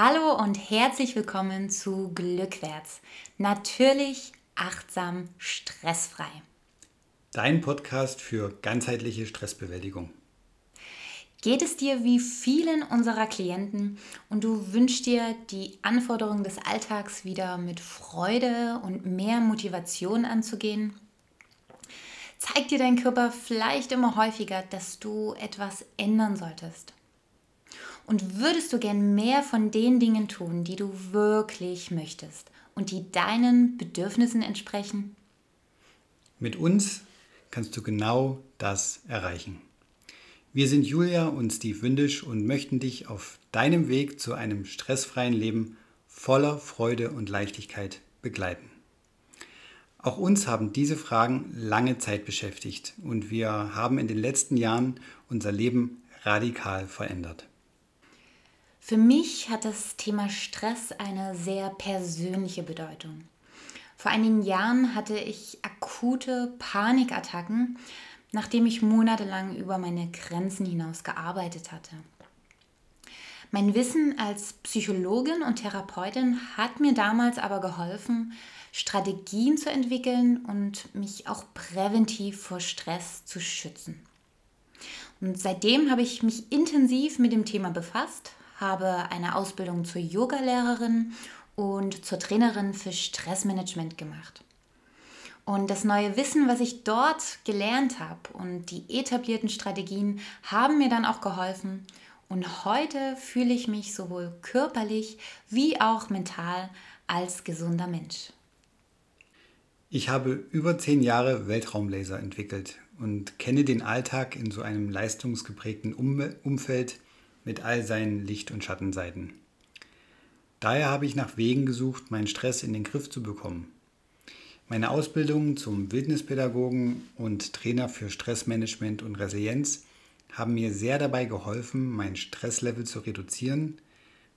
Hallo und herzlich willkommen zu Glückwärts. Natürlich, achtsam, stressfrei. Dein Podcast für ganzheitliche Stressbewältigung. Geht es dir wie vielen unserer Klienten und du wünschst dir, die Anforderungen des Alltags wieder mit Freude und mehr Motivation anzugehen? Zeigt dir dein Körper vielleicht immer häufiger, dass du etwas ändern solltest? Und würdest du gern mehr von den Dingen tun, die du wirklich möchtest und die deinen Bedürfnissen entsprechen? Mit uns kannst du genau das erreichen. Wir sind Julia und Steve Windisch und möchten dich auf deinem Weg zu einem stressfreien Leben voller Freude und Leichtigkeit begleiten. Auch uns haben diese Fragen lange Zeit beschäftigt und wir haben in den letzten Jahren unser Leben radikal verändert. Für mich hat das Thema Stress eine sehr persönliche Bedeutung. Vor einigen Jahren hatte ich akute Panikattacken, nachdem ich monatelang über meine Grenzen hinaus gearbeitet hatte. Mein Wissen als Psychologin und Therapeutin hat mir damals aber geholfen, Strategien zu entwickeln und mich auch präventiv vor Stress zu schützen. Und seitdem habe ich mich intensiv mit dem Thema befasst, habe eine Ausbildung zur Yogalehrerin und zur Trainerin für Stressmanagement gemacht. Und das neue Wissen, was ich dort gelernt habe und die etablierten Strategien haben mir dann auch geholfen. Und heute fühle ich mich sowohl körperlich wie auch mental als gesunder Mensch. Ich habe über zehn Jahre Weltraumlaser entwickelt und kenne den Alltag in so einem leistungsgeprägten Umfeld mit all seinen Licht- und Schattenseiten. Daher habe ich nach Wegen gesucht, meinen Stress in den Griff zu bekommen. Meine Ausbildung zum Wildnispädagogen und Trainer für Stressmanagement und Resilienz haben mir sehr dabei geholfen, mein Stresslevel zu reduzieren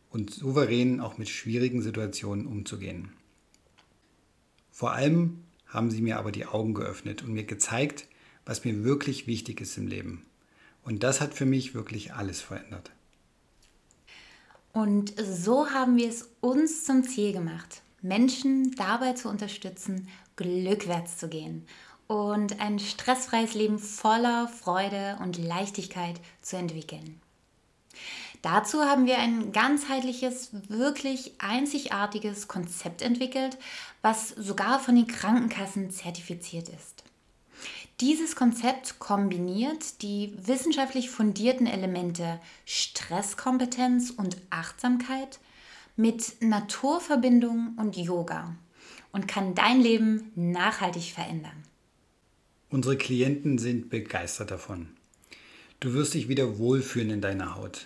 und souverän auch mit schwierigen Situationen umzugehen. Vor allem haben sie mir aber die Augen geöffnet und mir gezeigt, was mir wirklich wichtig ist im Leben. Und das hat für mich wirklich alles verändert. Und so haben wir es uns zum Ziel gemacht, Menschen dabei zu unterstützen, glückwärts zu gehen und ein stressfreies Leben voller Freude und Leichtigkeit zu entwickeln. Dazu haben wir ein ganzheitliches, wirklich einzigartiges Konzept entwickelt, was sogar von den Krankenkassen zertifiziert ist. Dieses Konzept kombiniert die wissenschaftlich fundierten Elemente Stresskompetenz und Achtsamkeit mit Naturverbindung und Yoga und kann dein Leben nachhaltig verändern. Unsere Klienten sind begeistert davon. Du wirst dich wieder wohlfühlen in deiner Haut.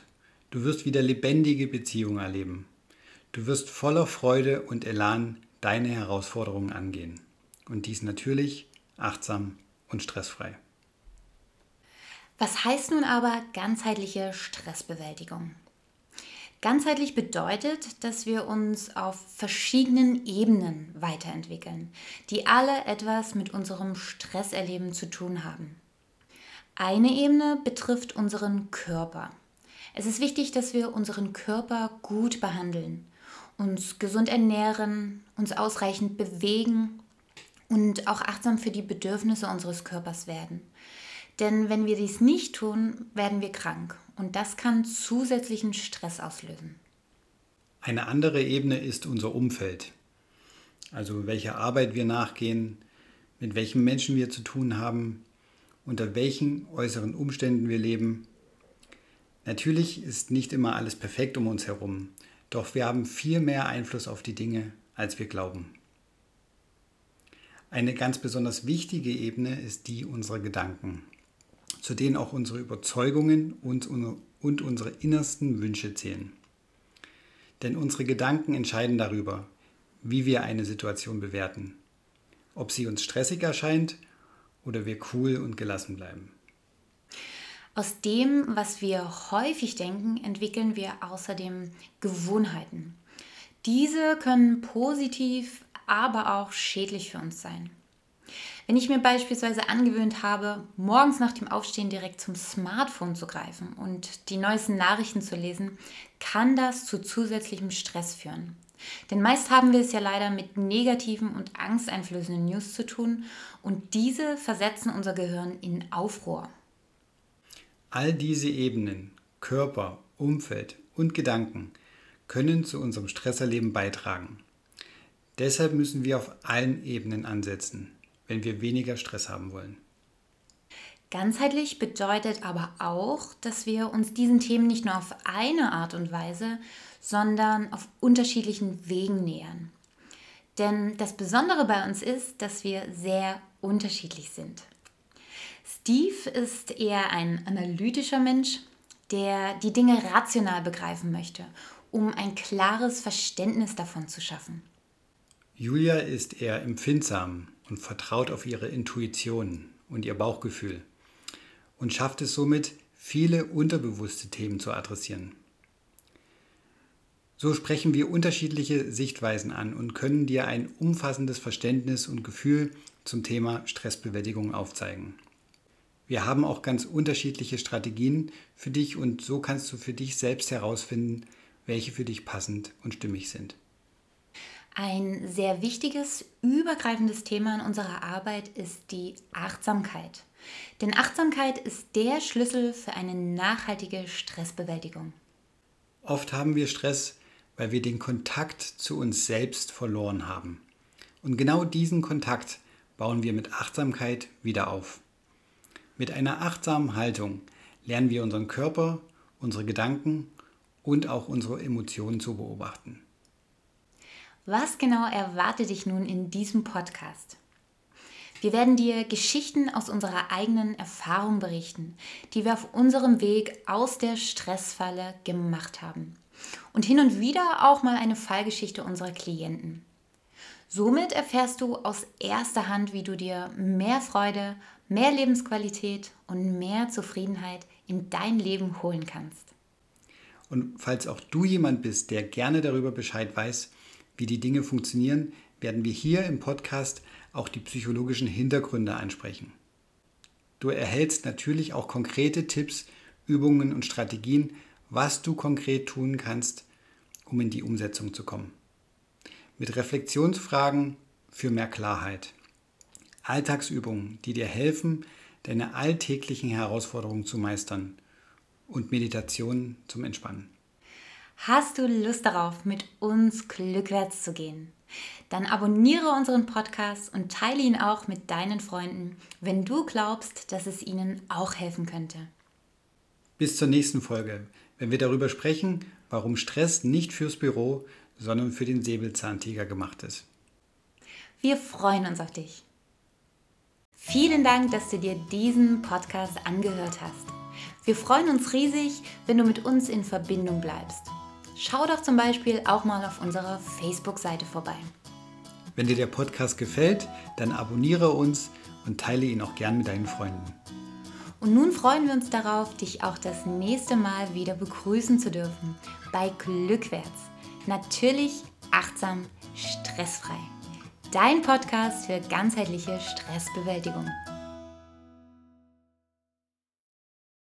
Du wirst wieder lebendige Beziehungen erleben. Du wirst voller Freude und Elan deine Herausforderungen angehen. Und dies natürlich achtsam und stressfrei. Was heißt nun aber ganzheitliche Stressbewältigung? Ganzheitlich bedeutet, dass wir uns auf verschiedenen Ebenen weiterentwickeln, die alle etwas mit unserem Stresserleben zu tun haben. Eine Ebene betrifft unseren Körper. Es ist wichtig, dass wir unseren Körper gut behandeln, uns gesund ernähren, uns ausreichend bewegen und auch achtsam für die Bedürfnisse unseres Körpers werden. Denn wenn wir dies nicht tun, werden wir krank und das kann zusätzlichen Stress auslösen. Eine andere Ebene ist unser Umfeld. Also welche Arbeit wir nachgehen, mit welchen Menschen wir zu tun haben, unter welchen äußeren Umständen wir leben. Natürlich ist nicht immer alles perfekt um uns herum, doch wir haben viel mehr Einfluss auf die Dinge, als wir glauben. Eine ganz besonders wichtige Ebene ist die unserer Gedanken, zu denen auch unsere Überzeugungen und, unsere innersten Wünsche zählen. Denn unsere Gedanken entscheiden darüber, wie wir eine Situation bewerten, ob sie uns stressig erscheint oder wir cool und gelassen bleiben. Aus dem, was wir häufig denken, entwickeln wir außerdem Gewohnheiten. Diese können positiv, aber auch schädlich für uns sein. Wenn ich mir beispielsweise angewöhnt habe, morgens nach dem Aufstehen direkt zum Smartphone zu greifen und die neuesten Nachrichten zu lesen, kann das zu zusätzlichem Stress führen. Denn meist haben wir es ja leider mit negativen und angsteinflößenden News zu tun und diese versetzen unser Gehirn in Aufruhr. All diese Ebenen, Körper, Umfeld und Gedanken, können zu unserem Stresserleben beitragen. Deshalb müssen wir auf allen Ebenen ansetzen, wenn wir weniger Stress haben wollen. Ganzheitlich bedeutet aber auch, dass wir uns diesen Themen nicht nur auf eine Art und Weise, sondern auf unterschiedlichen Wegen nähern. Denn das Besondere bei uns ist, dass wir sehr unterschiedlich sind. Steve ist eher ein analytischer Mensch, der die Dinge rational begreifen möchte, um ein klares Verständnis davon zu schaffen. Julia ist eher empfindsam und vertraut auf ihre Intuition und ihr Bauchgefühl und schafft es somit, viele unterbewusste Themen zu adressieren. So sprechen wir unterschiedliche Sichtweisen an und können dir ein umfassendes Verständnis und Gefühl zum Thema Stressbewältigung aufzeigen. Wir haben auch ganz unterschiedliche Strategien für dich und so kannst du für dich selbst herausfinden, welche für dich passend und stimmig sind. Ein sehr wichtiges, übergreifendes Thema in unserer Arbeit ist die Achtsamkeit. Denn Achtsamkeit ist der Schlüssel für eine nachhaltige Stressbewältigung. Oft haben wir Stress, weil wir den Kontakt zu uns selbst verloren haben. Und genau diesen Kontakt bauen wir mit Achtsamkeit wieder auf. Mit einer achtsamen Haltung lernen wir unseren Körper, unsere Gedanken und auch unsere Emotionen zu beobachten. Was genau erwartet dich nun in diesem Podcast? Wir werden dir Geschichten aus unserer eigenen Erfahrung berichten, die wir auf unserem Weg aus der Stressfalle gemacht haben. Und hin und wieder auch mal eine Fallgeschichte unserer Klienten. Somit erfährst du aus erster Hand, wie du dir mehr Freude, mehr Lebensqualität und mehr Zufriedenheit in dein Leben holen kannst. Und falls auch du jemand bist, der gerne darüber Bescheid weiß, wie die Dinge funktionieren, werden wir hier im Podcast auch die psychologischen Hintergründe ansprechen. Du erhältst natürlich auch konkrete Tipps, Übungen und Strategien, was du konkret tun kannst, um in die Umsetzung zu kommen. Mit Reflexionsfragen für mehr Klarheit. Alltagsübungen, die dir helfen, deine alltäglichen Herausforderungen zu meistern und Meditationen zum Entspannen. Hast du Lust darauf, mit uns glückwärts zu gehen? Dann abonniere unseren Podcast und teile ihn auch mit deinen Freunden, wenn du glaubst, dass es ihnen auch helfen könnte. Bis zur nächsten Folge, wenn wir darüber sprechen, warum Stress nicht fürs Büro, sondern für den Säbelzahntiger gemacht ist. Wir freuen uns auf dich. Vielen Dank, dass du dir diesen Podcast angehört hast. Wir freuen uns riesig, wenn du mit uns in Verbindung bleibst. Schau doch zum Beispiel auch mal auf unserer Facebook-Seite vorbei. Wenn dir der Podcast gefällt, dann abonniere uns und teile ihn auch gern mit deinen Freunden. Und nun freuen wir uns darauf, dich auch das nächste Mal wieder begrüßen zu dürfen bei Glückwärts. Natürlich achtsam, stressfrei. Dein Podcast für ganzheitliche Stressbewältigung.